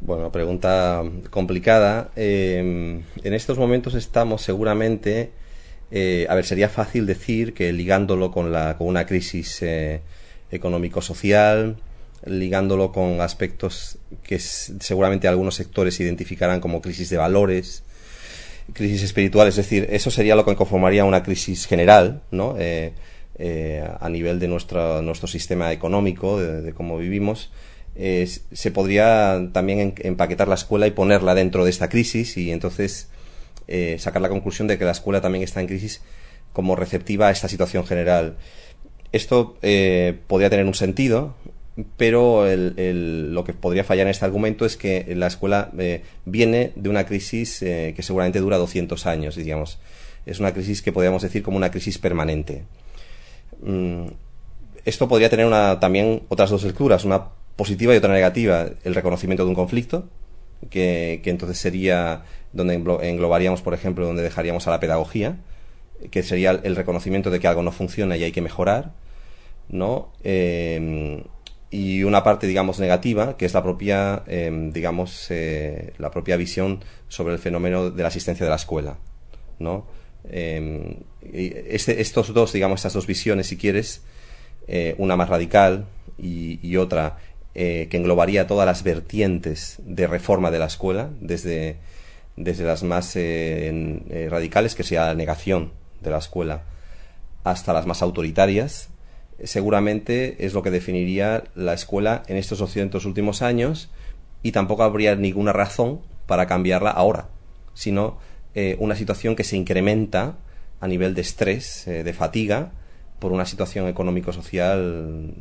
Bueno, pregunta complicada. Em, en estos momentos estamos seguramente, eh, a ver, sería fácil decir que ligándolo con, la, con una crisis eh, económico-social, ligándolo con aspectos que seguramente algunos sectores identificarán como crisis de valores, crisis espiritual, es decir, eso sería lo que conformaría una crisis general, ¿no? Eh, a nivel de nuestro, nuestro sistema económico, de cómo vivimos se podría también empaquetar la escuela y ponerla dentro de esta crisis y entonces eh, sacar la conclusión de que la escuela también está en crisis como receptiva a esta situación general. Esto eh, podría tener un sentido, pero lo que podría fallar en este argumento es que la escuela eh, viene de una crisis que seguramente dura 200 años, digamos. Es una crisis que podríamos decir como una crisis permanente. Mm, esto podría tener una, también otras dos lecturas. Una positiva y otra negativa, el reconocimiento de un conflicto, que, entonces sería donde englobaríamos, por ejemplo, donde dejaríamos a la pedagogía, que sería el reconocimiento de que algo no funciona y hay que mejorar, ¿no? Em, y una parte, digamos, negativa, que es la propia, em, digamos, eh, la propia visión sobre el fenómeno de la asistencia de la escuela, ¿no? Em, este, estos dos, digamos, estas dos visiones, si quieres, eh, una más radical y, otra eh, que englobaría todas las vertientes de reforma de la escuela, desde, desde las más eh, radicales, que sea la negación de la escuela, hasta las más autoritarias, seguramente es lo que definiría la escuela en estos 200 últimos años y tampoco habría ninguna razón para cambiarla ahora, sino una situación que se incrementa a nivel de estrés, de fatiga, por una situación económico-social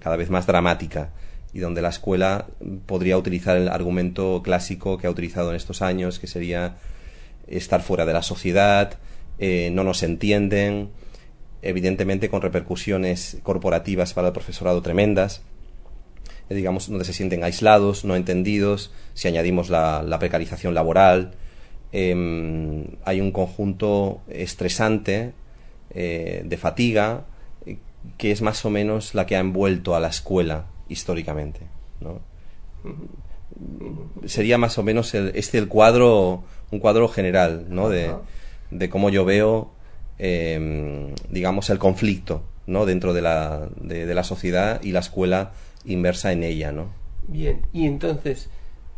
cada vez más dramática y donde la escuela podría utilizar el argumento clásico que ha utilizado en estos años, que sería estar fuera de la sociedad, eh, no nos entienden, evidentemente con repercusiones corporativas para el profesorado tremendas, eh, digamos, donde se sienten aislados, no entendidos, si añadimos la, precarización laboral, em, hay un conjunto estresante eh, de fatiga que es más o menos la que ha envuelto a la escuela históricamente. ¿no? Sería más o menos el, este el cuadro, un cuadro general, ¿no? De, de cómo yo veo, em, digamos, el conflicto, ¿no? Dentro de la, de, la sociedad y la escuela inversa en ella, ¿no? Bien, y entonces,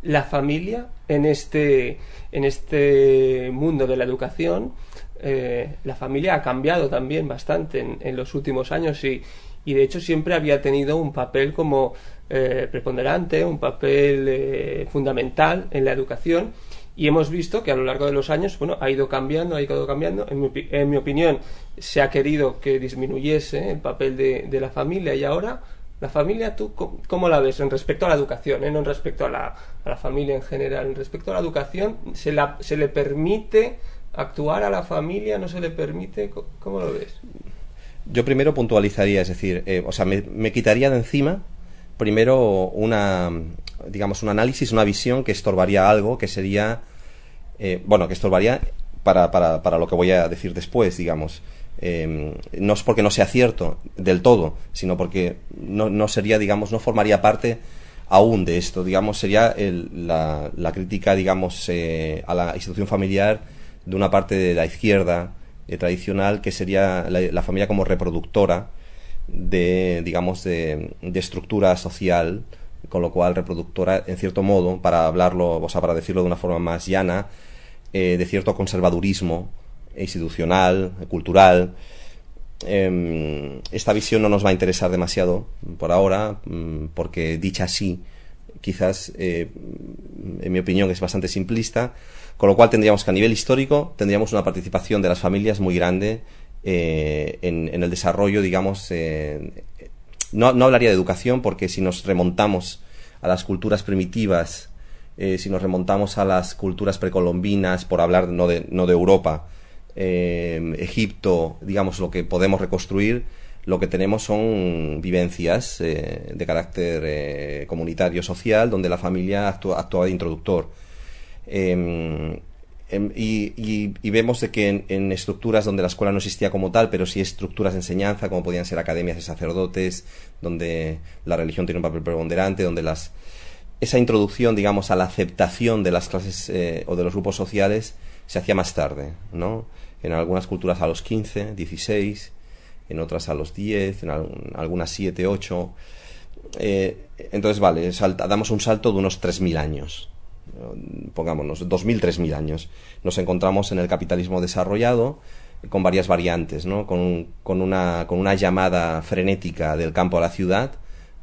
la familia en este, en este mundo de la educación, eh, la familia ha cambiado también bastante en, los últimos años y, y de hecho siempre había tenido un papel como eh, preponderante, un papel eh, fundamental en la educación. Y hemos visto que a lo largo de los años bueno ha ido cambiando ha ido cambiando. En mi, en mi opinión se ha querido que disminuyese el papel de la familia y ahora la familia tú cómo la ves en respecto a la educación eh? no en respecto a la, a la familia en general en respecto a la educación se la se le permite actuar a la familia no se le permite cómo lo ves yo primero puntualizaría, es decir, eh, o sea, me, quitaría de encima primero una, digamos, un análisis, una visión que estorbaría algo, que sería, eh, bueno, que estorbaría para, para, para, lo que voy a decir después, digamos. Em, no es porque no sea cierto del todo, sino porque no, sería, digamos, no formaría parte aún de esto, digamos, sería la, la, crítica, digamos, eh, a la institución familiar de una parte de la izquierda, eh, tradicional que sería la, familia como reproductora de, digamos, de, estructura social, con lo cual reproductora, en cierto modo, para hablarlo, o sea, para decirlo de una forma más llana, eh, de cierto conservadurismo institucional, cultural. Em, esta visión no nos va a interesar demasiado por ahora, mm, porque dicha así, quizás, eh, en mi opinión, es bastante simplista, con lo cual tendríamos que a nivel histórico tendríamos una participación de las familias muy grande eh, en, el desarrollo, digamos, eh, no, hablaría de educación porque si nos remontamos a las culturas primitivas, si nos remontamos a las culturas precolombinas, por hablar no de, no de Europa, Egipto, digamos, lo que podemos reconstruir, lo que tenemos son vivencias de carácter comunitario, social, donde la familia actúa, de introductor. Em, em, y, vemos que en, estructuras donde la escuela no existía como tal, pero sí estructuras de enseñanza, como podían ser academias de sacerdotes, donde la religión tiene un papel preponderante, donde las esa introducción, digamos, a la aceptación de las clases eh, o de los grupos sociales se hacía más tarde, ¿no? En algunas culturas a los 15, 16, en otras a los 10, en algunas 7, 8. Eh, entonces, vale, damos un salto de unos 3.000 años, pongámonos, 2.000, 3.000 años. Nos encontramos en el capitalismo desarrollado con varias variantes, ¿no? Con, con, una, con una llamada frenética del campo a la ciudad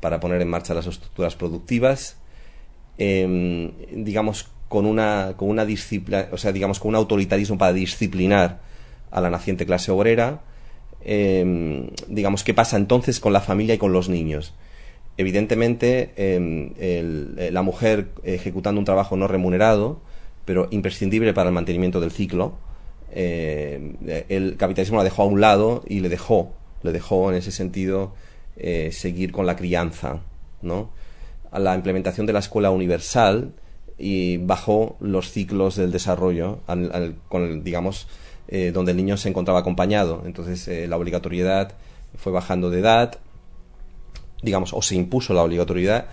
para poner en marcha las estructuras productivas, em, digamos, con una, con una disciplina, o sea, digamos, con un autoritarismo para disciplinar a la naciente clase obrera. Em, digamos, ¿qué pasa entonces con la familia y con los niños? Evidentemente, em, eh, la mujer ejecutando un trabajo no remunerado, pero imprescindible para el mantenimiento del ciclo, em, el capitalismo la dejó a un lado y le dejó, le dejó en ese sentido eh, seguir con la crianza, ¿no? La implementación de la escuela universal y bajo los ciclos del desarrollo, con digamos, eh, donde el niño se encontraba acompañado. Entonces eh, la obligatoriedad fue bajando de edad, digamos, o se impuso la obligatoriedad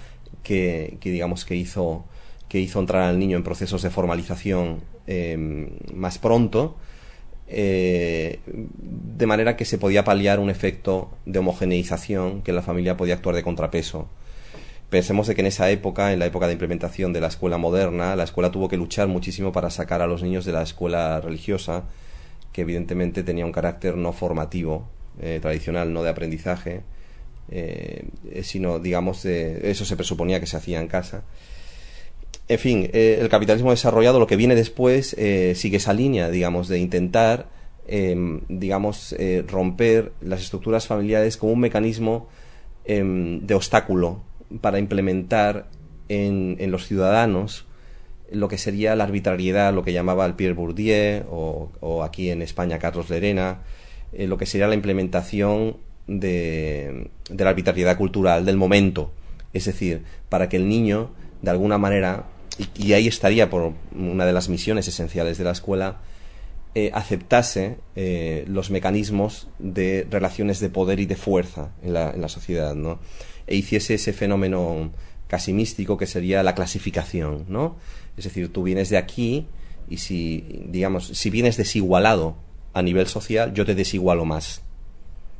que, digamos, que hizo, que hizo entrar al niño en procesos de formalización em, más pronto. Eh, de manera que se podía paliar un efecto de homogeneización que la familia podía actuar de contrapeso Pensemos de que en esa época, en la época de implementación de la escuela moderna, la escuela tuvo que luchar muchísimo para sacar a los niños de la escuela religiosa, que evidentemente tenía un carácter no formativo, eh, tradicional, no de aprendizaje, eh, sino, digamos, de, eso se presuponía que se hacía en casa. En fin, eh, el capitalismo desarrollado, lo que viene después, sigue esa línea, digamos, de intentar, em, digamos, romper las estructuras familiares como un mecanismo em, de obstáculo para implementar en, en, los ciudadanos lo que sería la arbitrariedad, lo que llamaba el Pierre Bourdieu o, aquí en España Carlos Lerena, eh, lo que sería la implementación de, de, la arbitrariedad cultural del momento. Es decir, para que el niño, de alguna manera, y, ahí estaría por una de las misiones esenciales de la escuela, eh, aceptase eh, los mecanismos de relaciones de poder y de fuerza en la, en la sociedad, ¿no? E hiciese ese fenómeno casi místico que sería la clasificación, ¿no? Es decir, tú vienes de aquí y si, digamos, si vienes desigualado a nivel social, yo te desigualo más.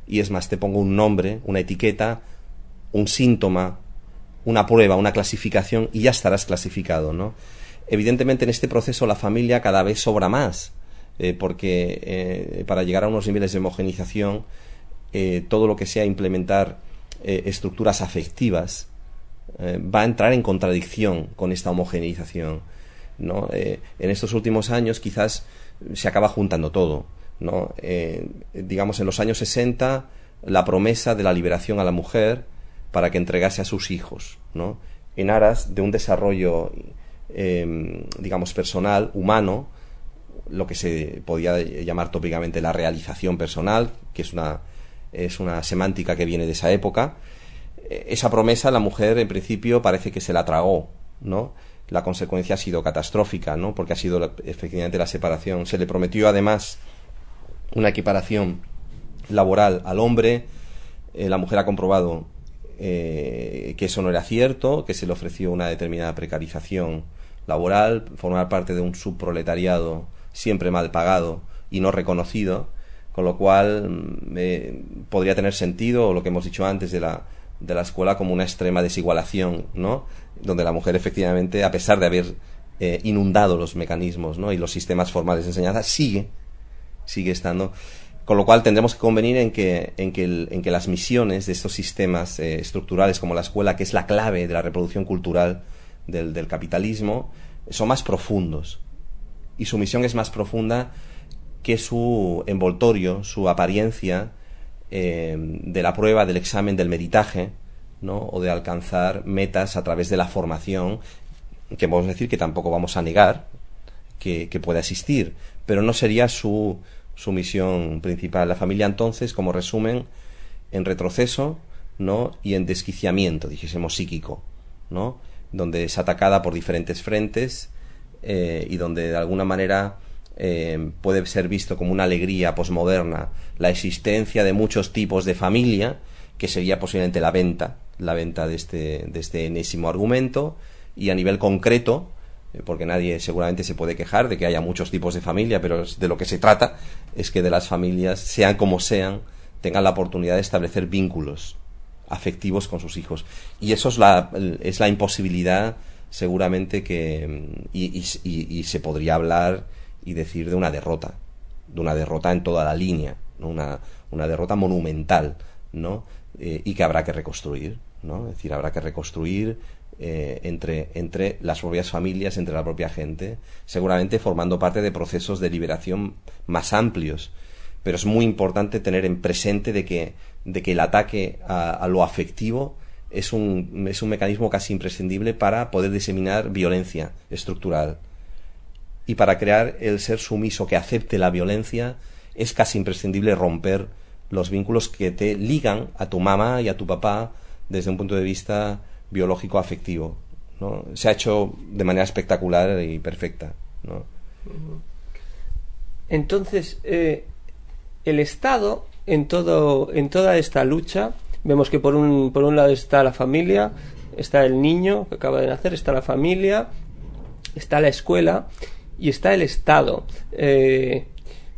Y es más, te pongo un nombre, una etiqueta, un síntoma, una prueba, una clasificación y ya estarás clasificado, ¿no? Evidentemente en este proceso la familia cada vez sobra más, eh, porque eh, para llegar a unos niveles de homogenización, eh, todo lo que sea implementar eh, estructuras afectivas, eh, va a entrar en contradicción con esta homogeneización. ¿no? Eh, en estos últimos años quizás se acaba juntando todo. ¿no? digamos, en los años 60, la promesa de la liberación a la mujer para que entregase a sus hijos, ¿no? en aras de un desarrollo, em, digamos, personal, humano, lo que se podía llamar tópicamente la realización personal, que es una es una semántica que viene de esa época. Eh, esa promesa la mujer en principio parece que se la tragó, ¿no? La consecuencia ha sido catastrófica, ¿no? Porque ha sido efectivamente la separación. Se le prometió además una equiparación laboral al hombre. Eh, la mujer ha comprobado eh, que eso no era cierto, que se le ofreció una determinada precarización laboral, formar parte de un subproletariado siempre mal pagado y no reconocido con lo cual mm, podría tener sentido lo que hemos dicho antes de la, de la escuela como una extrema desigualación, ¿no? Donde la mujer efectivamente, a pesar de haber eh, inundado los mecanismos ¿no? y los sistemas formales de enseñanza, sigue, sigue estando. Con lo cual tendremos que convenir en que, en que, en que las misiones de estos sistemas eh, estructurales como la escuela, que es la clave de la reproducción cultural del, del capitalismo, son más profundos. Y su misión es más profunda que su envoltorio, su apariencia eh, de la prueba, del examen, del meditaje, ¿no? o de alcanzar metas a través de la formación, que podemos decir que tampoco vamos a negar que, que pueda existir, pero no sería su, su misión principal. La familia entonces, como resumen, en retroceso ¿no? y en desquiciamiento, dijésemos psíquico, ¿no? donde es atacada por diferentes frentes y donde de alguna manera puede ser visto como una alegría posmoderna la existencia de muchos tipos de familia, que sería posiblemente la venta, la venta de este, de este enésimo argumento, y a nivel concreto, eh, porque nadie seguramente se puede quejar de que haya muchos tipos de familia, pero de lo que se trata es que de las familias, sean como sean, tengan la oportunidad de establecer vínculos afectivos con sus hijos. Y eso es la, es la imposibilidad, seguramente, que. Y, y, se podría hablar y decir de una derrota, de una derrota en toda la línea, una, una derrota monumental, ¿no? Eh, y que habrá que reconstruir, ¿no? Es decir, habrá que reconstruir eh, entre, entre las propias familias, entre la propia gente, seguramente formando parte de procesos de liberación más amplios. Pero es muy importante tener en presente de que, de que el ataque a, lo afectivo es un, es un mecanismo casi imprescindible para poder diseminar violencia estructural. Y para crear el ser sumiso que acepte la violencia es casi imprescindible romper los vínculos que te ligan a tu mamá y a tu papá desde un punto de vista biológico afectivo. ¿no? Se ha hecho de manera espectacular y perfecta. ¿no? Entonces, eh, el Estado, en, todo, en toda esta lucha, vemos que por un, por un lado está la familia, está el niño que acaba de nacer, está la familia, está la escuela y está el Estado. Eh,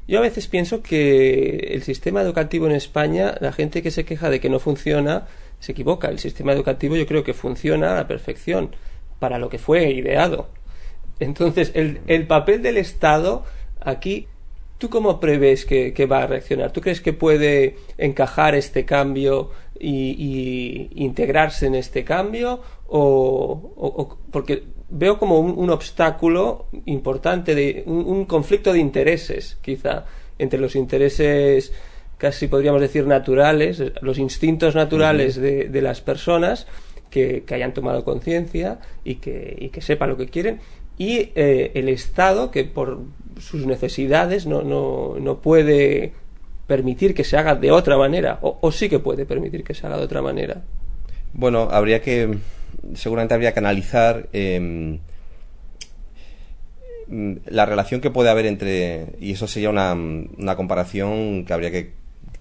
yo a veces pienso que el sistema educativo en España, la gente que se queja de que no funciona, se equivoca. El sistema educativo yo creo que funciona a la perfección para lo que fue ideado. Entonces, el, el papel del Estado aquí, ¿tú cómo prevés que, va a reaccionar? ¿Tú crees que puede encajar este cambio y, integrarse en este cambio? O, porque veo como un, obstáculo importante, de, un conflicto de intereses, quizá, entre los intereses casi podríamos decir naturales, los instintos naturales de, de, las personas que, que hayan tomado conciencia y que, y que sepan lo que quieren, y eh, el Estado que por sus necesidades no, no, no, puede permitir que se haga de otra manera, o, sí que puede permitir que se haga de otra manera. Bueno, habría que, seguramente habría que analizar em, la relación que puede haber entre, y eso sería una, una comparación que habría que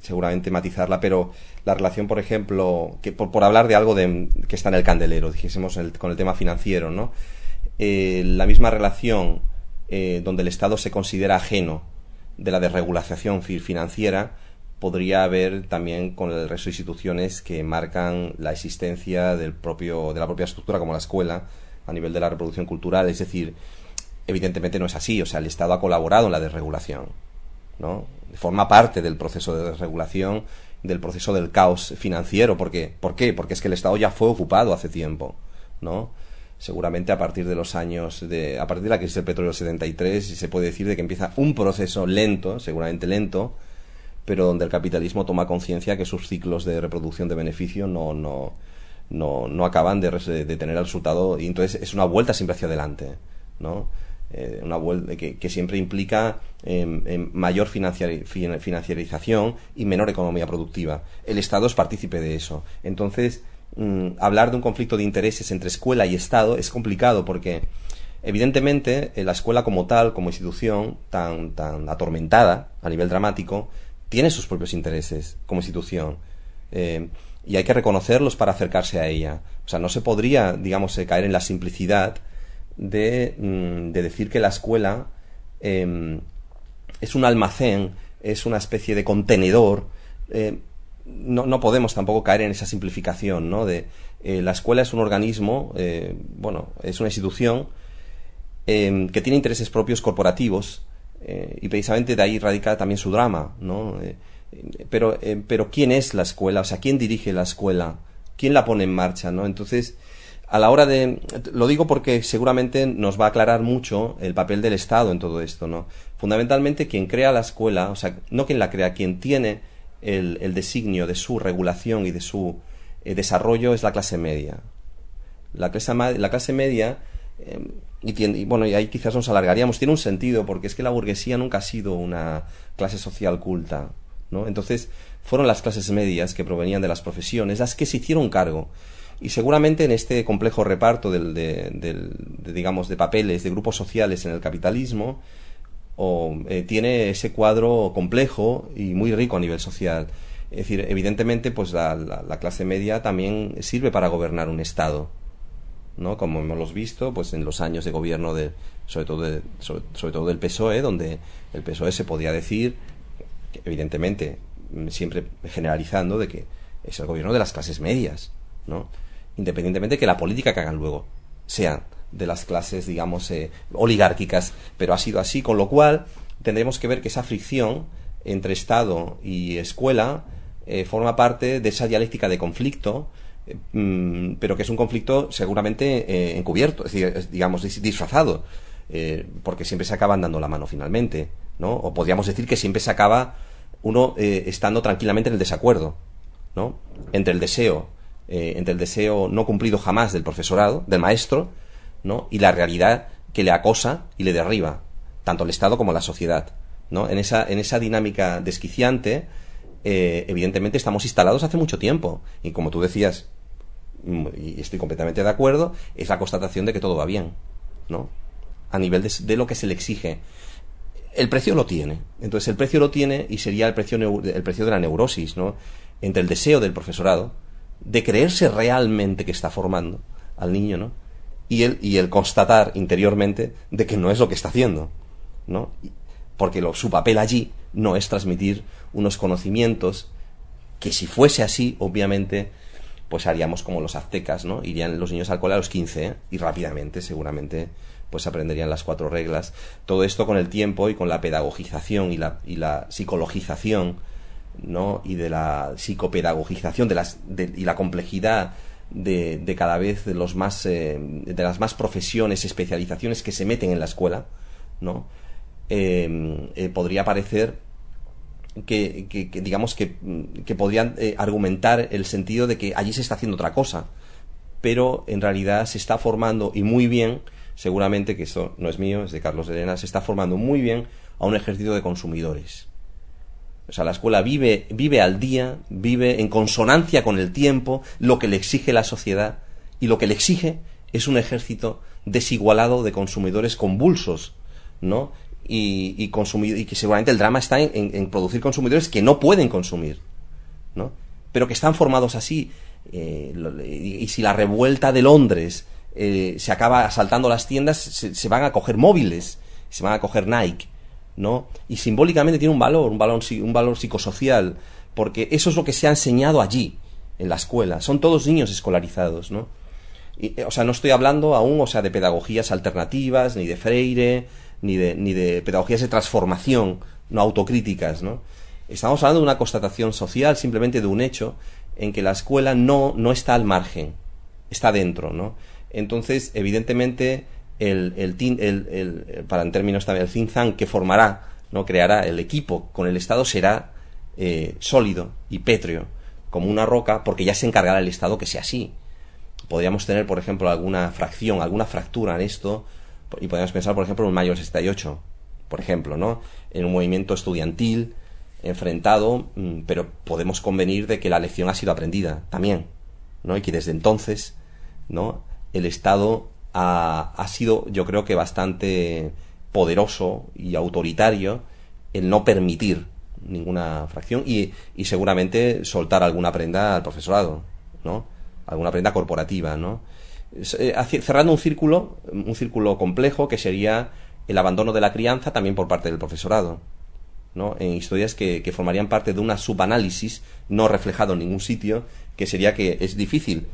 seguramente matizarla, pero la relación, por ejemplo, que por, hablar de algo de, que está en el candelero, dijésemos con el tema financiero, ¿no? Eh, la misma relación eh, donde el Estado se considera ajeno de la desregulación financiera podría haber también con el resto de instituciones que marcan la existencia del propio, de la propia estructura como la escuela a nivel de la reproducción cultural. Es decir, evidentemente no es así, o sea, el Estado ha colaborado en la desregulación, ¿no? forma parte del proceso de desregulación, del proceso del caos financiero. Porque, ¿Por qué? Porque es que el Estado ya fue ocupado hace tiempo, ¿no? Seguramente a partir de los años, de, a partir de la crisis del petróleo 73, se puede decir de que empieza un proceso lento, seguramente lento, pero donde el capitalismo toma conciencia que sus ciclos de reproducción de beneficio no, no, no, no acaban de, tener el resultado y entonces es una vuelta siempre hacia adelante, ¿no? Eh, una vuelta que, siempre implica em, mayor financiarización y menor economía productiva. El Estado es partícipe de eso. Entonces, mm, hablar de un conflicto de intereses entre escuela y Estado es complicado porque, evidentemente, eh, la escuela como tal, como institución tan, tan atormentada a nivel dramático, tiene sus propios intereses como institución. Eh, y hay que reconocerlos para acercarse a ella. O sea, no se podría, digamos, caer en la simplicidad Mm, de, decir que la escuela em, es un almacén, es una especie de contenedor. Eh, no, no, podemos tampoco caer en esa simplificación, ¿no? De eh, la escuela es un organismo, eh, bueno, es una institución em, que tiene intereses propios corporativos y precisamente de ahí radica también su drama, ¿no? pero, pero ¿quién es la escuela? O sea, ¿quién dirige la escuela? ¿Quién la pone en marcha, no? Entonces, a la hora de lo digo porque seguramente nos va a aclarar mucho el papel del Estado en todo esto, ¿no? Fundamentalmente quien crea la escuela, o sea, no quien la crea, quien tiene el, el designio de su regulación y de su eh, desarrollo es la clase media. La clase, la clase media em, y, bueno, y ahí quizás nos alargaríamos, tiene un sentido porque es que la burguesía nunca ha sido una clase social culta, ¿no? Entonces, fueron las clases medias que provenían de las profesiones las que se hicieron cargo Y seguramente en este complejo reparto del, de, digamos, de papeles, de grupos sociales en el capitalismo, o, eh, tiene ese cuadro complejo y muy rico a nivel social. Es decir, evidentemente, pues la, clase media también sirve para gobernar un Estado, ¿no? Como hemos visto, pues en los años de gobierno de, sobre todo, de, sobre, todo del PSOE, donde el PSOE se podía decir, evidentemente, siempre generalizando, de que es el gobierno de las clases medias, ¿no? Independientemente de que la política que hagan luego sea de las clases, digamos, eh, oligárquicas, pero ha sido así, con lo cual tendremos que ver que esa fricción entre Estado y escuela eh, forma parte de esa dialéctica de conflicto, pero que es un conflicto seguramente encubierto, es decir, digamos, disfrazado, porque siempre se acaban dando la mano finalmente, ¿no? O podríamos decir que siempre se acaba uno estando tranquilamente en el desacuerdo, ¿no? Entre el deseo, entre el deseo no cumplido jamás del profesorado, del maestro, ¿no? y la realidad que le acosa y le derriba, tanto el Estado como la sociedad. ¿no? En, esa, en esa dinámica desquiciante, eh, evidentemente estamos instalados hace mucho tiempo. Y como tú decías, mm, y estoy completamente de acuerdo, es la constatación de que todo va bien, ¿no? A nivel de, lo que se le exige. El precio lo tiene. Entonces el precio lo tiene y sería el precio, el precio de la neurosis, ¿no? Entre el deseo del profesorado de creerse realmente que está formando al niño, ¿no? y el, y el constatar interiormente de que no es lo que está haciendo, ¿no? Porque lo, su papel allí no es transmitir unos conocimientos que si fuese así, obviamente, pues haríamos como los aztecas, ¿no? Irían los niños al cole a los 15 ¿eh? y rápidamente, seguramente, pues aprenderían las cuatro reglas. Todo esto con el tiempo y con la pedagogización y la, y la psicologización, ¿no? Y de la psicopedagogización de las, y la complejidad de, de cada vez de los más eh, de las más profesiones especializaciones que se meten en la escuela no em, eh, podría parecer que, que, digamos que, que podrían eh, argumentar el sentido de que allí se está haciendo otra cosa pero en realidad se está formando y muy bien seguramente que esto no es mío es de Carlos Elena se está formando muy bien a un ejército de consumidores o sea, la escuela vive, vive al día, vive en consonancia con el tiempo, lo que le exige la sociedad, y lo que le exige es un ejército desigualado de consumidores convulsos, ¿no? Y, y, y que seguramente el drama está en, producir consumidores que no pueden consumir, ¿no? Pero que están formados así. Eh, y, si la revuelta de Londres eh, se acaba asaltando las tiendas, se, se, van a coger móviles, se van a coger Nike. ¿no? Y simbólicamente tiene un valor, un valor, un valor psicosocial, porque eso es lo que se ha enseñado allí, en la escuela. Son todos niños escolarizados, ¿no? Y, eh, o sea, no estoy hablando aún, o sea, de pedagogías alternativas, ni de Freire, ni de, ni de pedagogías de transformación, no autocríticas, ¿no? Estamos hablando de una constatación social, simplemente de un hecho, en que la escuela no, no está al margen, está dentro, ¿no? Entonces, evidentemente, el, el, el, el, para en términos también el think tank que formará, no creará el equipo con el Estado será eh, sólido y pétreo como una roca porque ya se encargará el Estado que sea así. Podríamos tener, por ejemplo, alguna fracción, alguna fractura en esto y podríamos pensar, por ejemplo, en un mayo 68, por ejemplo, ¿no? En un movimiento estudiantil enfrentado, mm, pero podemos convenir de que la lección ha sido aprendida también, ¿no? Y que desde entonces, ¿no? El Estado ha, sido, yo creo que bastante poderoso y autoritario el no permitir ninguna fracción y, y, seguramente soltar alguna prenda al profesorado, ¿no? Alguna prenda corporativa, ¿no? Eh, cerrando un círculo, un círculo complejo que sería el abandono de la crianza también por parte del profesorado, ¿no? En historias que, que formarían parte de una subanálisis no reflejado en ningún sitio, que sería que es difícil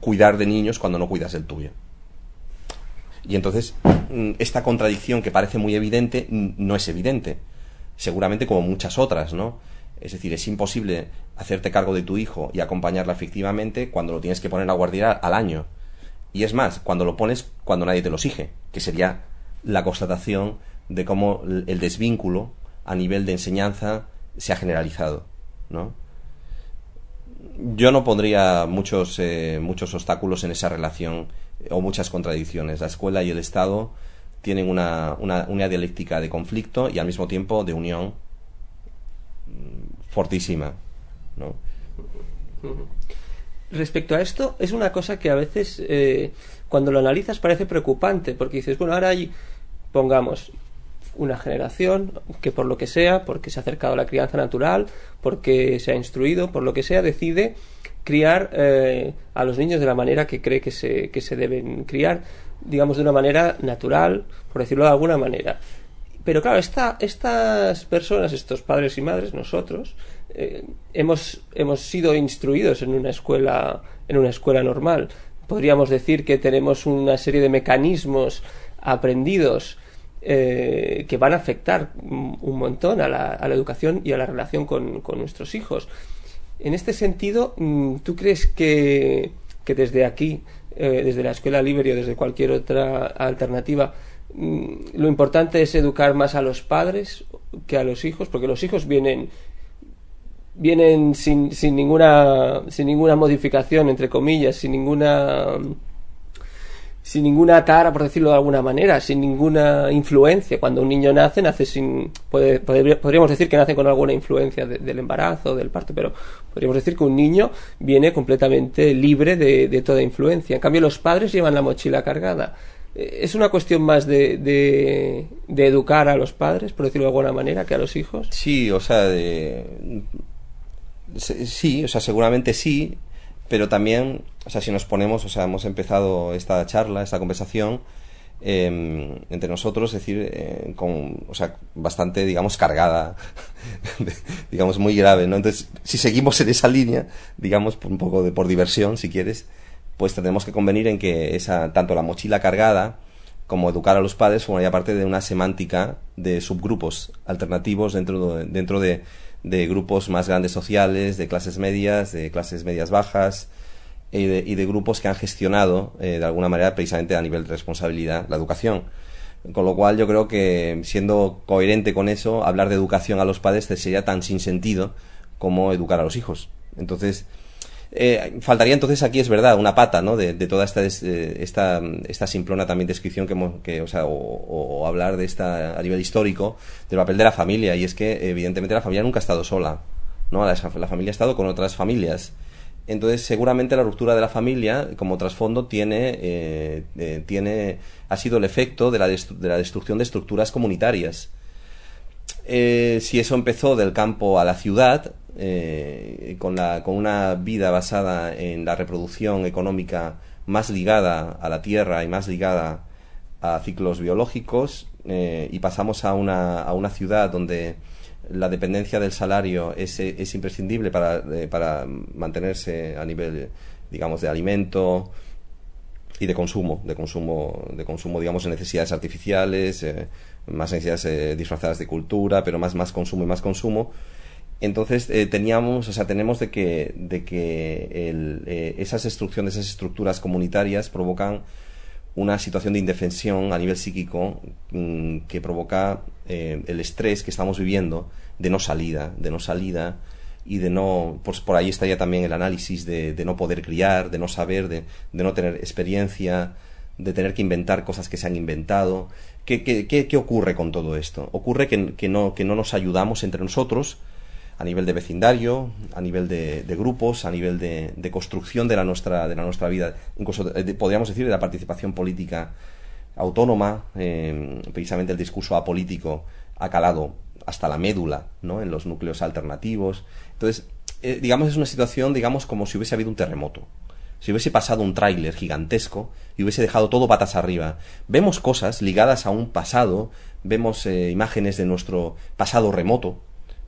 cuidar de niños cuando no cuidas el tuyo. Y entonces mm, esta contradicción que parece muy evidente no es evidente. Seguramente como muchas otras, ¿no? Es decir, es imposible hacerte cargo de tu hijo y acompañarla efectivamente cuando lo tienes que poner a guardiar al año. Y es más, cuando lo pones cuando nadie te lo exige, que sería la constatación de cómo el desvínculo a nivel de enseñanza se ha generalizado, ¿no? Yo no pondría muchos, eh, muchos obstáculos en esa relación o muchas contradicciones. La escuela y el Estado tienen una, una, una dialéctica de conflicto y al mismo tiempo de unión mm, fortísima. ¿no? Respecto a esto, es una cosa que a veces, eh, cuando lo analizas, parece preocupante, porque dices, bueno, ahora hay, pongamos, una generación que por lo que sea, porque se ha acercado a la crianza natural, porque se ha instruido, por lo que sea, decide criar eh, a los niños de la manera que cree que se, que se deben criar, digamos de una manera natural, por decirlo de alguna manera. Pero claro, esta, estas personas, estos padres y madres, nosotros, eh, hemos, hemos sido instruidos en una escuela, en una escuela normal. Podríamos decir que tenemos una serie de mecanismos aprendidos eh, que van a afectar un montón a la, a la, educación y a la relación con, con nuestros hijos. En este sentido, mm, ¿tú crees que, que desde aquí, eh, desde la escuela libre o desde cualquier otra alternativa, mm, lo importante es educar más a los padres que a los hijos? Porque los hijos vienen vienen sin, sin ninguna sin ninguna modificación entre comillas sin ninguna sin ninguna tara, por decirlo de alguna manera, sin ninguna influencia. Cuando un niño nace, nace sin. podríamos decir que nace con alguna influencia del embarazo, del parto, pero podríamos decir que un niño viene completamente libre de, toda influencia. En cambio, los padres llevan la mochila cargada. Eh, ¿Es una cuestión más de, de, educar a los padres, por decirlo de alguna manera, que a los hijos? Sí, o sea, sí, o sea, seguramente sí, pero también, o sea, si nos ponemos, o sea, hemos empezado esta charla, esta conversación em, entre nosotros, es decir, eh, con, o sea, bastante, digamos, cargada, digamos, muy grave, ¿no? Entonces, si seguimos en esa línea, digamos, por un poco de por diversión, si quieres, pues tenemos que convenir en que esa, tanto la mochila cargada como educar a los padres formaría parte de una semántica de subgrupos alternativos dentro dentro de de grupos más grandes sociales, de clases medias, de clases medias bajas y de, grupos que han gestionado eh, de alguna manera precisamente a nivel de responsabilidad la educación. Con lo cual yo creo que siendo coherente con eso, hablar de educación a los padres sería tan sin sentido como educar a los hijos. Entonces, eh, faltaría entonces aquí, es verdad, una pata, ¿no? De, toda esta, eh, esta, esta simplona también descripción que, que o, sea, o, hablar de esta a nivel histórico del papel de la familia. Y es que, evidentemente, la familia nunca ha estado sola, ¿no? La, familia ha estado con otras familias. Entonces, seguramente la ruptura de la familia, como trasfondo, tiene, eh, tiene, ha sido el efecto de la, de la destrucción de estructuras comunitarias. Si eso empezó del campo a la ciudad, eh, con, la, con una vida basada en la reproducción económica más ligada a la tierra y más ligada a ciclos biológicos eh, y pasamos a una, a una ciudad donde la dependencia del salario es, es imprescindible para, eh, para mantenerse a nivel digamos de alimento y de consumo de consumo de consumo digamos de necesidades artificiales más necesidades disfrazadas de cultura pero más más consumo y más consumo. Entonces eh, teníamos, o sea, tenemos de que, de que eh, esas estructuras, esas estructuras comunitarias provocan una situación de indefensión a nivel psíquico mm, que provoca eh, el estrés que estamos viviendo de no salida, de no salida y de no, pues por ahí estaría también el análisis de, de no poder criar, de no saber, de, de, no tener experiencia, de tener que inventar cosas que se han inventado. ¿Qué, ocurre con todo esto? Ocurre que, no, que no nos ayudamos entre nosotros, a nivel de vecindario, a nivel de, grupos, a nivel de, construcción de la nuestra, de la nuestra vida, incluso eh, podríamos decir de la participación política autónoma, eh, precisamente el discurso apolítico ha calado hasta la médula, ¿no? En los núcleos alternativos. Entonces, eh, digamos, es una situación, digamos, como si hubiese habido un terremoto. Si hubiese pasado un tráiler gigantesco y hubiese dejado todo patas arriba. Vemos cosas ligadas a un pasado, vemos imágenes de nuestro pasado remoto,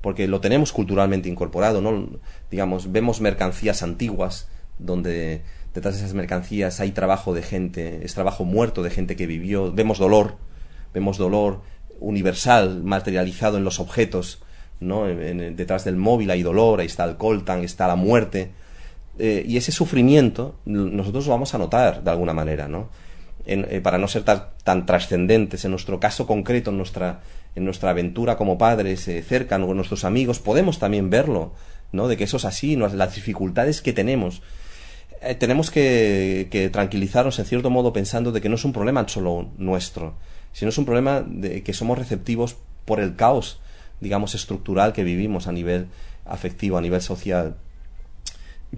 porque lo tenemos culturalmente incorporado, ¿no? Digamos, vemos mercancías antiguas donde detrás de esas mercancías hay trabajo de gente, es trabajo muerto de gente que vivió, vemos dolor, vemos dolor universal materializado en los objetos, ¿no? detrás del móvil hay dolor, ahí está el coltan, está la muerte, eh, y ese sufrimiento nosotros lo vamos a notar de alguna manera, ¿no? Eh, para no ser tan trascendentes en nuestro caso concreto, en nuestra en nuestra aventura como padres eh, cerca nuestros amigos, podemos también verlo, ¿no? De que eso es así, las dificultades que tenemos. Eh, tenemos que, que, tranquilizarnos en cierto modo pensando de que no es un problema solo nuestro, sino es un problema de que somos receptivos por el caos, digamos, estructural que vivimos a nivel afectivo, a nivel social.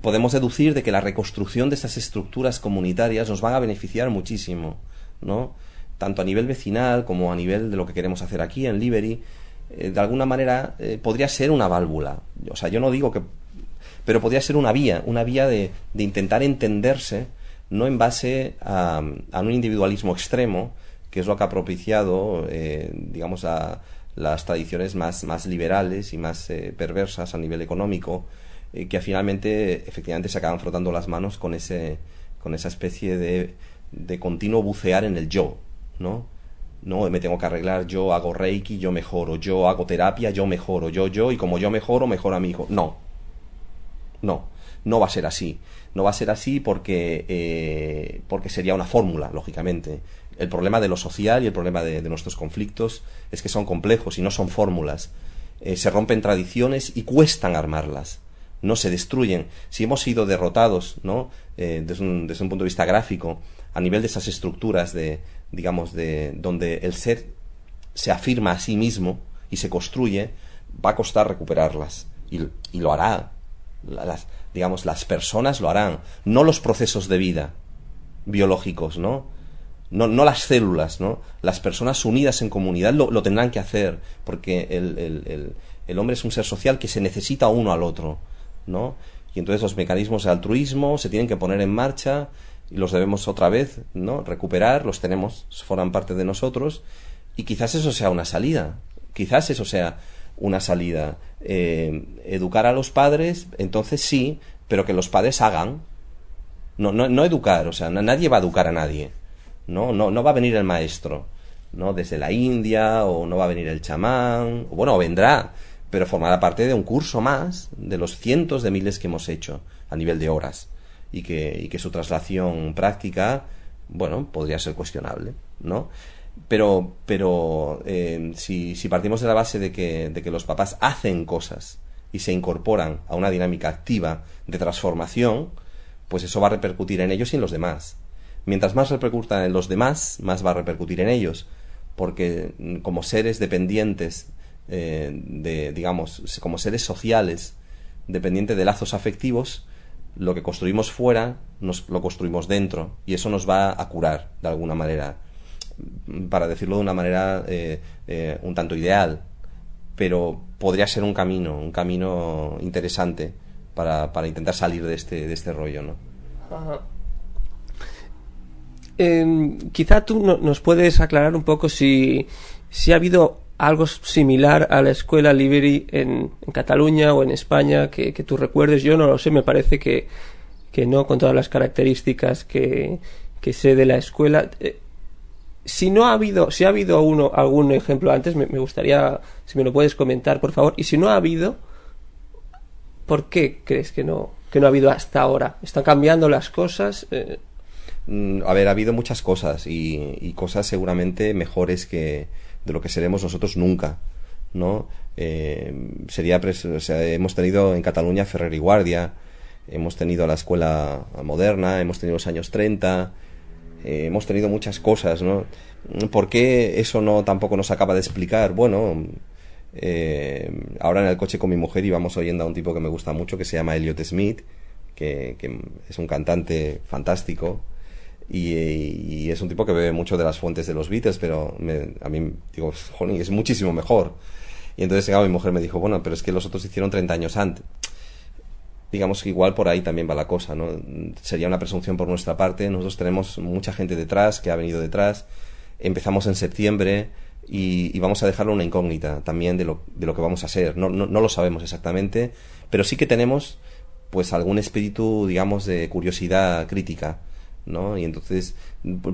Podemos deducir de que la reconstrucción de estas estructuras comunitarias nos van a beneficiar muchísimo, ¿no? Tanto a nivel vecinal como a nivel de lo que queremos hacer aquí en Liberty, eh, de alguna manera eh, podría ser una válvula. O sea, yo no digo que... Pero podría ser una vía, una vía de, de intentar entenderse, no en base a, un individualismo extremo, que es lo que ha propiciado, eh, digamos, a las tradiciones más, más liberales y más perversas a nivel económico, que finalmente, efectivamente, se acaban frotando las manos con, ese, con esa especie de, de continuo bucear en el yo, ¿no? No, me tengo que arreglar, yo hago reiki, yo mejoro, yo hago terapia, yo mejoro, yo, yo, y como yo mejoro, mejoro a mi hijo. No, no, no va a ser así. No va a ser así porque, eh, porque sería una fórmula, lógicamente. El problema de lo social y el problema de, nuestros conflictos es que son complejos y no son fórmulas. Eh, se rompen tradiciones y cuestan armarlas no se destruyen. Si hemos sido derrotados, ¿no? Eh, desde, un, desde, un, punto de vista gráfico, a nivel de esas estructuras de, digamos, de donde el ser se afirma a sí mismo y se construye, va a costar recuperarlas. Y, lo hará. Las, digamos, las personas lo harán, no los procesos de vida biológicos, ¿no? No, no las células, ¿no? Las personas unidas en comunidad lo, tendrán que hacer, porque el, el, el hombre es un ser social que se necesita uno al otro ¿no? Y entonces los mecanismos de altruismo se tienen que poner en marcha y los debemos otra vez, ¿no? Recuperar, los tenemos, forman parte de nosotros y quizás eso sea una salida, quizás eso sea una salida. Eh, educar a los padres, entonces sí, pero que los padres hagan. No, no, no educar, o sea, nadie va a educar a nadie. ¿no? No, no va a venir el maestro, ¿no? Desde la India, o no va a venir el chamán, o bueno, vendrá, pero formará parte de un curso más de los cientos de miles que hemos hecho a nivel de horas y que, y que su traslación práctica, bueno, podría ser cuestionable, ¿no? Pero, pero eh, si, si, partimos de la base de que, de que los papás hacen cosas y se incorporan a una dinámica activa de transformación, pues eso va a repercutir en ellos y en los demás. Mientras más repercuta en los demás, más va a repercutir en ellos, porque mm, como seres dependientes eh, de, digamos, como seres sociales, dependiente de lazos afectivos, lo que construimos fuera nos lo construimos dentro y eso nos va a curar de alguna manera, para decirlo de una manera eh, eh, un tanto ideal, pero podría ser un camino, un camino interesante para, para intentar salir de este, de este rollo, ¿no? Em, quizá tú nos puedes aclarar un poco si, si ha habido algo similar a la escuela Liberi en, en Cataluña o en España que, tú recuerdes. Yo no lo sé, me parece que, que no, con todas las características que, que sé de la escuela. Eh, si no ha habido, si ha habido uno, algún ejemplo antes, me, gustaría, si me lo puedes comentar, por favor. Y si no ha habido, ¿por qué crees que no, que no ha habido hasta ahora? ¿Están cambiando las cosas? Eh... A ver, ha habido muchas cosas y cosas seguramente mejores que, de lo que seremos nosotros nunca. ¿no? Eh, sería hemos tenido en Cataluña Ferrer y Guardia, hemos tenido la escuela moderna, hemos tenido los años 30, eh, hemos tenido muchas cosas, ¿no? ¿Por qué eso no tampoco nos acaba de explicar? Bueno, eh, ahora en el coche con mi mujer íbamos oyendo a un tipo que me gusta mucho que se llama Elliot Smith, que es un cantante fantástico, y, es un tipo que bebe mucho de las fuentes de los Beatles, pero a mí, digo, joder, es muchísimo mejor. Y entonces llegaba mi mujer me dijo, bueno, pero es que los otros hicieron 30 años antes. Digamos que igual por ahí también va la cosa, ¿no? Sería una presunción por nuestra parte. Nosotros tenemos mucha gente detrás, que ha venido detrás. Empezamos en septiembre y, vamos a dejarlo una incógnita también de lo, de lo que vamos a hacer. No, no, no lo sabemos exactamente, pero sí que tenemos pues algún espíritu, digamos, de curiosidad crítica ¿no? Y entonces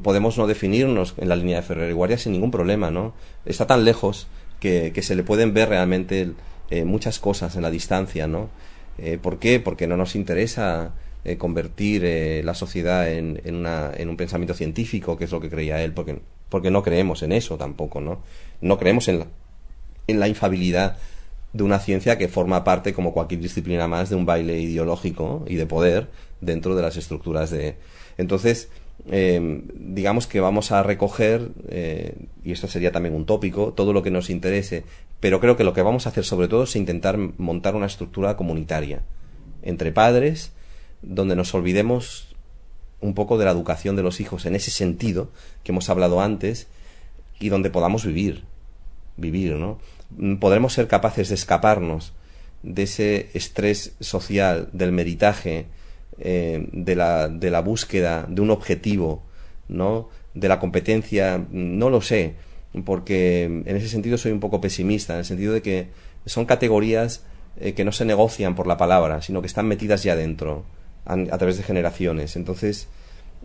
podemos no definirnos en la línea de Ferrer y Guardia sin ningún problema, ¿no? Está tan lejos que, que se le pueden ver realmente eh, muchas cosas en la distancia, ¿no? Eh, ¿Por qué? Porque no nos interesa eh, convertir la sociedad en, en, una, en un pensamiento científico, que es lo que creía él, porque, porque no creemos en eso tampoco, ¿no? No creemos en la, en la infabilidad de una ciencia que forma parte, como cualquier disciplina más, de un baile ideológico y de poder dentro de las estructuras de, entonces, eh, digamos que vamos a recoger, eh, y esto sería también un tópico, todo lo que nos interese, pero creo que lo que vamos a hacer sobre todo es intentar montar una estructura comunitaria entre padres donde nos olvidemos un poco de la educación de los hijos en ese sentido que hemos hablado antes y donde podamos vivir, vivir, ¿no? Podremos ser capaces de escaparnos de ese estrés social, del meritaje, eh, de, la, de la búsqueda de un objetivo, ¿no? De la competencia, no lo sé, porque en ese sentido soy un poco pesimista, en el sentido de que son categorías eh, que no se negocian por la palabra, sino que están metidas ya dentro, a, través de generaciones. Entonces,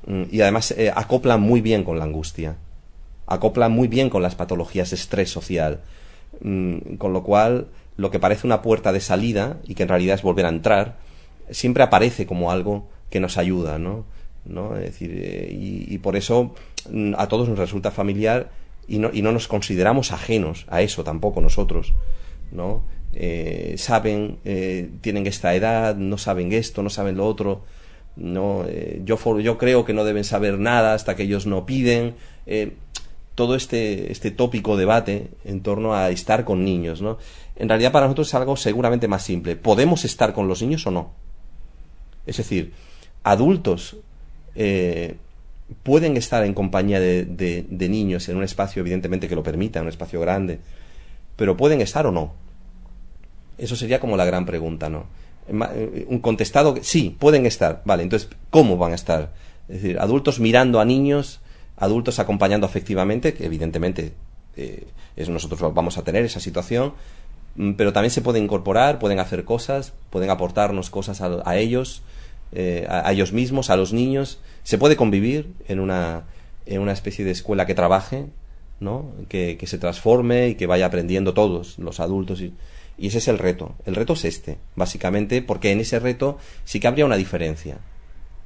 mm, y además eh, acoplan muy bien con la angustia, acoplan muy bien con las patologías de estrés social, mm, con lo cual lo que parece una puerta de salida y que en realidad es volver a entrar, siempre aparece como algo que nos ayuda, ¿no? ¿No? Es decir, eh, y, por eso mm, a todos nos resulta familiar y no, y no nos consideramos ajenos a eso tampoco nosotros, ¿no? Eh, saben, eh, tienen esta edad, no saben esto, no saben lo otro, no, eh, yo, yo creo que no deben saber nada hasta que ellos no piden, todo este, este tópico debate en torno a estar con niños, ¿no? En realidad para nosotros es algo seguramente más simple. ¿Podemos estar con los niños o no? Es decir, adultos pueden estar en compañía de, de, niños en un espacio, evidentemente, que lo permita, un espacio grande, pero pueden estar o no. Eso sería como la gran pregunta, ¿no? Eh, un contestado, sí, pueden estar. Vale, entonces, ¿cómo van a estar? Es decir, adultos mirando a niños, adultos acompañando afectivamente, que evidentemente eh, es, nosotros vamos a tener esa situación, mm, pero también se pueden incorporar, pueden hacer cosas, pueden aportarnos cosas a ellos, eh, a, ellos mismos, a los niños. Se puede convivir en una, en una especie de escuela que trabaje, ¿no? Que, que se transforme y que vaya aprendiendo todos, los adultos. Y, y ese es el reto. El reto es este, básicamente, porque en ese reto sí que habría una diferencia.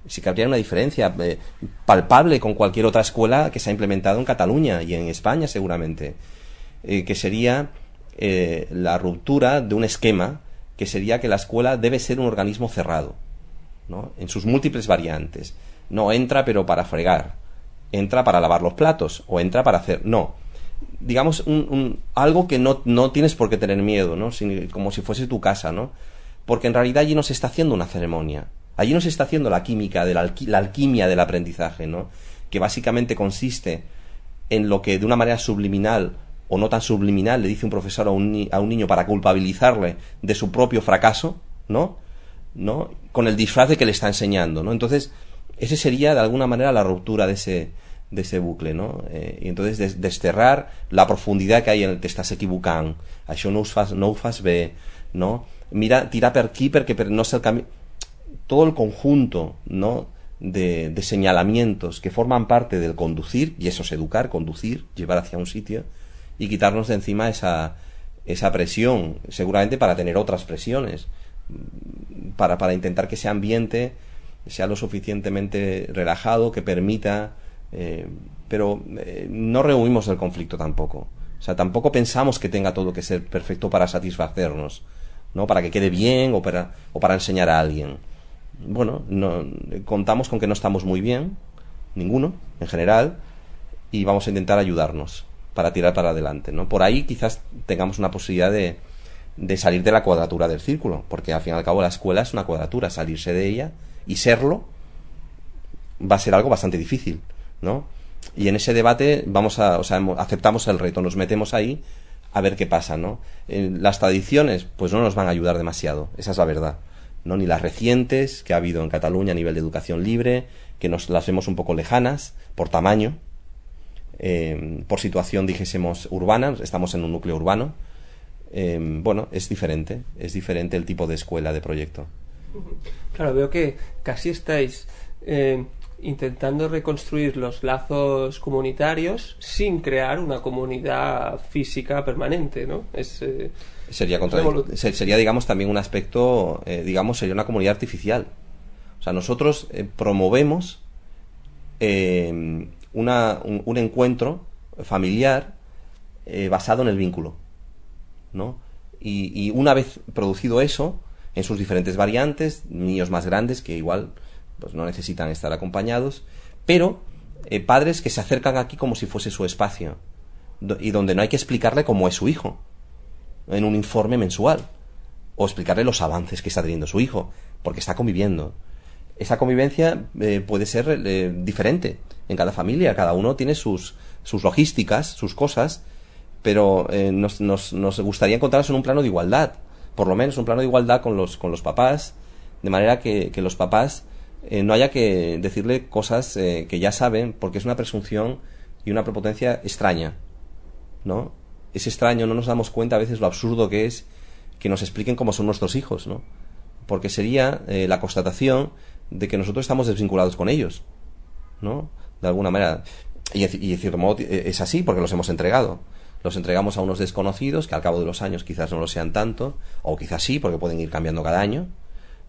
Sí que habría una diferencia eh, palpable con cualquier otra escuela que se ha implementado en Cataluña y en España seguramente. Eh, que sería la ruptura de un esquema que sería que la escuela debe ser un organismo cerrado en sus múltiples variantes. No entra pero para fregar, entra para lavar los platos o entra para hacer... No, digamos un, algo que no, no, tienes por qué tener miedo, ¿no? como si fuese tu casa, ¿no? Porque en realidad allí no se está haciendo una ceremonia, allí no se está haciendo la química, de la, alquimia del aprendizaje, ¿no? Que básicamente consiste en lo que de una manera subliminal o no tan subliminal le dice un profesor a un, niño para culpabilizarle de su propio fracaso, ¿no? ¿no? Con el disfraz que le está enseñando, ¿no? Entonces, ese sería de alguna manera la ruptura de ese, de ese bucle, ¿no? Eh, y entonces desterrar la profundidad que hay en el te estás equivocando, això no fas, no no? Mira, tira per aquí que no es el camino... Todo el conjunto, ¿no? De, señalamientos que forman parte del conducir, y eso es educar, conducir, llevar hacia un sitio, y quitarnos de encima esa, esa presión, seguramente para tener otras presiones para, para intentar que ese ambiente sea lo suficientemente relajado, que permita... Eh, pero eh, no rehuimos el conflicto tampoco. O sea, tampoco pensamos que tenga todo que ser perfecto para satisfacernos, ¿no? Para que quede bien o para, o para enseñar a alguien. Bueno, no, contamos con que no estamos muy bien, ninguno, en general, y vamos a intentar ayudarnos para tirar para adelante, ¿no? Por ahí quizás tengamos una posibilidad de, de salir de la cuadratura del círculo, porque al fin y al cabo la escuela es una cuadratura, salirse de ella y serlo va a ser algo bastante difícil, ¿no? Y en ese debate vamos a, o sea, aceptamos el reto, nos metemos ahí a ver qué pasa, ¿no? las tradiciones, pues no nos van a ayudar demasiado, esa es la verdad, ¿no? Ni las recientes que ha habido en Cataluña a nivel de educación libre, que nos las vemos un poco lejanas por tamaño, eh, por situación, dijésemos, urbana, estamos en un núcleo urbano, Em, bueno, es diferente, es diferente el tipo de escuela de proyecto. Claro, veo que casi estáis eh, intentando reconstruir los lazos comunitarios sin crear una comunidad física permanente, ¿no? Es, eh, sería, sería, digamos, también un aspecto, eh, digamos, sería una comunidad artificial. O sea, nosotros promovemos em, una, un, encuentro familiar basado en el vínculo. ¿no? Y, una vez producido eso, en sus diferentes variantes, niños más grandes que igual pues no necesitan estar acompañados, pero eh, padres que se acercan aquí como si fuese su espacio y donde no hay que explicarle cómo es su hijo en un informe mensual o explicarle los avances que está teniendo su hijo porque está conviviendo esa convivencia eh, puede ser eh, diferente en cada familia, cada uno tiene sus, sus logísticas, sus cosas, pero eh, nos, nos, nos, gustaría encontrarnos en un plano de igualdad, por lo menos un plano de igualdad con los, con los papás, de manera que, que los papás no haya que decirle cosas que ya saben, porque es una presunción y una prepotencia extraña, ¿no? Es extraño, no nos damos cuenta a veces lo absurdo que es que nos expliquen cómo son nuestros hijos, ¿no? Porque sería la constatación de que nosotros estamos desvinculados con ellos, ¿no? De alguna manera. Y, y de cierto modo eh, es así porque los hemos entregado. Los entregamos a unos desconocidos que al cabo de los años quizás no lo sean tanto, o quizás sí, porque pueden ir cambiando cada año,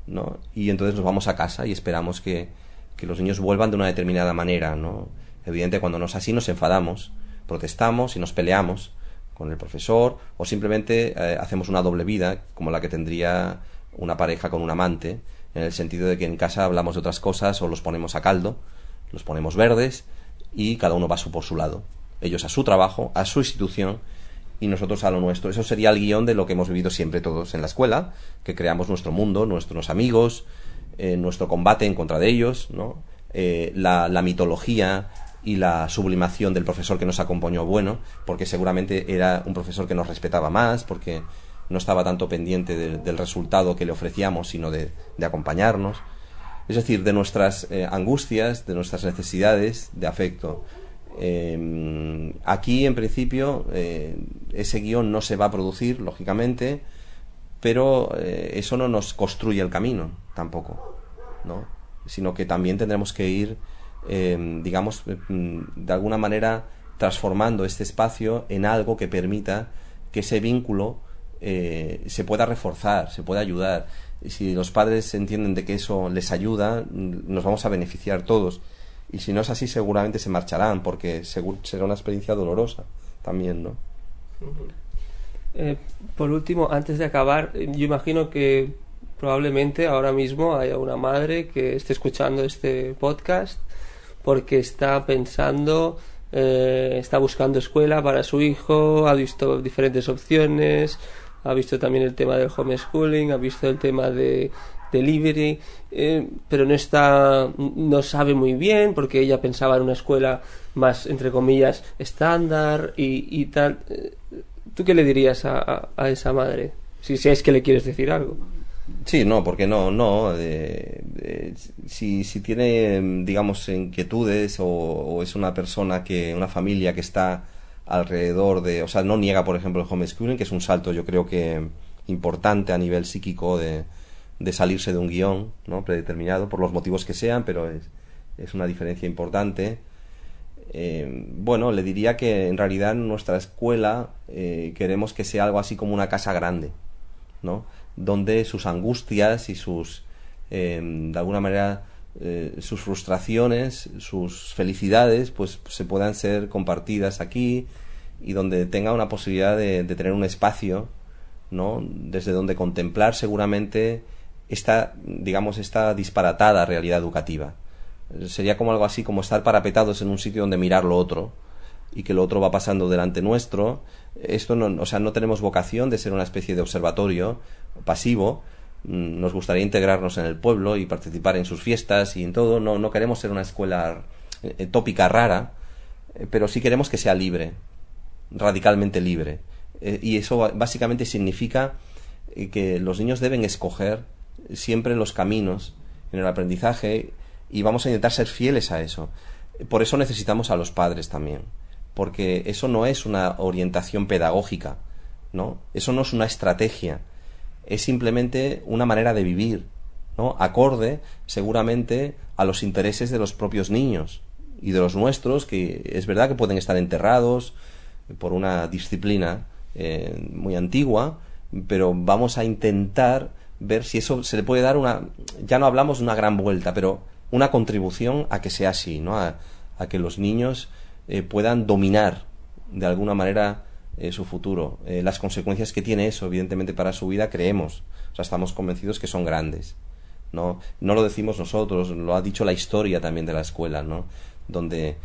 ¿no? Y entonces nos vamos a casa y esperamos que, que los niños vuelvan de una determinada manera, ¿no? Evidente, cuando no es así nos enfadamos, protestamos y nos peleamos con el profesor, o simplemente eh, hacemos una doble vida, como la que tendría una pareja con un amante, en el sentido de que en casa hablamos de otras cosas o los ponemos a caldo, los ponemos verdes y cada uno va por su lado. Ellos a su trabajo, a su institución y nosotros a lo nuestro. Eso sería el guion de lo que hemos vivido siempre todos en la escuela, que creamos nuestro mundo, nuestros amigos, eh, nuestro combate en contra de ellos, ¿no? Eh, la, la mitología y la sublimación del profesor que nos acompañó bueno, porque seguramente era un profesor que nos respetaba más, porque no estaba tanto pendiente del resultado que le ofrecíamos, sino de, acompañarnos. Es decir, de nuestras eh, angustias, de nuestras necesidades de afecto. Em, aquí, en principio, eh, ese guion no se va a producir, lógicamente, pero eh, eso no nos construye el camino, tampoco, ¿no? Sino que también tendremos que ir, em, digamos, em, de alguna manera transformando este espacio en algo que permita que ese vínculo eh, se pueda reforzar, se pueda ayudar. Y si los padres entienden de que eso les ayuda, nos vamos a beneficiar todos. Y si no es así, seguramente se marcharán, porque será una experiencia dolorosa también, ¿no? Eh, por último, antes de acabar, yo imagino que probablemente ahora mismo haya una madre que esté escuchando este podcast porque está pensando, eh, está buscando escuela para su hijo, ha visto diferentes opciones, ha visto también el tema del homeschooling, ha visto el tema de delivery, eh, pero no está, no sabe muy bien porque ella pensaba en una escuela más, entre comillas, estándar y, tal. Eh, ¿Tú qué le dirías a, esa madre? Si, si, es que le quieres decir algo. Sí, no, porque no, no. Eh, si, si tiene, digamos, inquietudes o es una persona que, una familia que está alrededor de, o sea, no niega, por ejemplo, el homeschooling, que es un salto, yo creo que importante a nivel psíquico de, de salirse de un guion, ¿no? Predeterminado, por los motivos que sean, pero es, es una diferencia importante. Eh, bueno, le diría que en realidad en nuestra escuela eh, queremos que sea algo así como una casa grande, ¿no? Donde sus angustias y sus, eh, de alguna manera, sus frustraciones, sus felicidades, pues se puedan ser compartidas aquí, y donde tenga una posibilidad de, tener un espacio, ¿no? Desde donde contemplar seguramente esta, digamos, esta disparatada realidad educativa. Sería como algo así como estar parapetados en un sitio donde mirar lo otro y que lo otro va pasando delante nuestro. Esto no, o sea, no tenemos vocación de ser una especie de observatorio pasivo. Mm, nos gustaría integrarnos en el pueblo y participar en sus fiestas y en todo. No, no queremos ser una escuela eh, tópica rara, eh, pero sí queremos que sea libre, radicalmente libre. Eh, y eso básicamente significa que los niños deben escoger siempre los caminos en el aprendizaje y vamos a intentar ser fieles a eso. Por eso necesitamos a los padres también, porque eso no es una orientación pedagógica, ¿no? Eso no es una estrategia, es simplemente una manera de vivir, ¿no? Acorde seguramente a los intereses de los propios niños y de los nuestros, que es verdad que pueden estar enterrados, por una disciplina eh, muy antigua, pero vamos a intentar ver si eso se le puede dar una, ya no hablamos de una gran vuelta, pero una contribución a que sea así, ¿no? A, que los niños eh, puedan dominar de alguna manera eh, su futuro. las consecuencias que tiene eso, evidentemente, para su vida, creemos, o sea, estamos convencidos que son grandes. ¿no? no lo decimos nosotros, lo ha dicho la historia también de la escuela, ¿no? Donde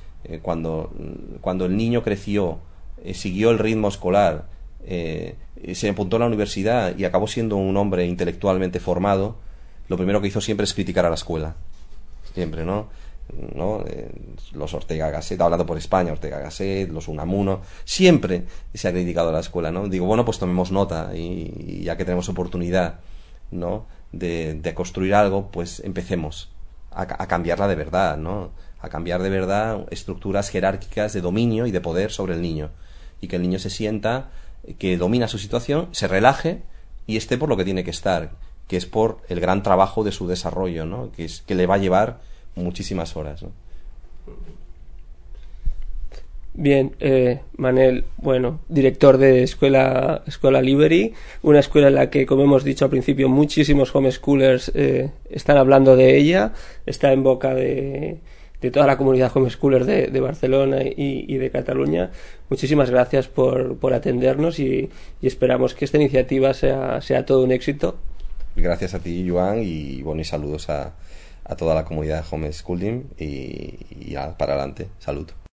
cuando, cuando el niño creció eh, siguió el ritmo escolar, eh, se apuntó a la universidad y acabó siendo un hombre intelectualmente formado, lo primero que hizo siempre es criticar a la escuela. siempre, ¿no? ¿No? Eh, los Ortega Gasset, hablando por España, Ortega Gasset, los Unamuno, siempre se ha criticado a la escuela, ¿no? Digo, bueno, pues tomemos nota y, ya que tenemos oportunidad, ¿no? De, de construir algo, pues empecemos a, a, cambiarla de verdad, ¿no? A cambiar de verdad estructuras jerárquicas de dominio y de poder sobre el niño. Y que el niño se sienta que domina su situación, se relaje y esté por lo que tiene que estar, que es por el gran trabajo de su desarrollo, ¿no? Que, es, que le va a llevar muchísimas horas. ¿no? Bien, eh, Manel, bueno, director de Escuela, Escuela Liberty, una escuela en la que, como hemos dicho al principio, muchísimos homeschoolers eh, están hablando de ella, está en boca de, de toda la comunidad homeschooler de, de Barcelona y, y, de Cataluña. Muchísimas gracias por, por atendernos y, y, esperamos que esta iniciativa sea, sea todo un éxito. Gracias a ti, Joan, y bueno, y saludos a, a toda la comunidad homeschooling y, y ya para adelante. Salud.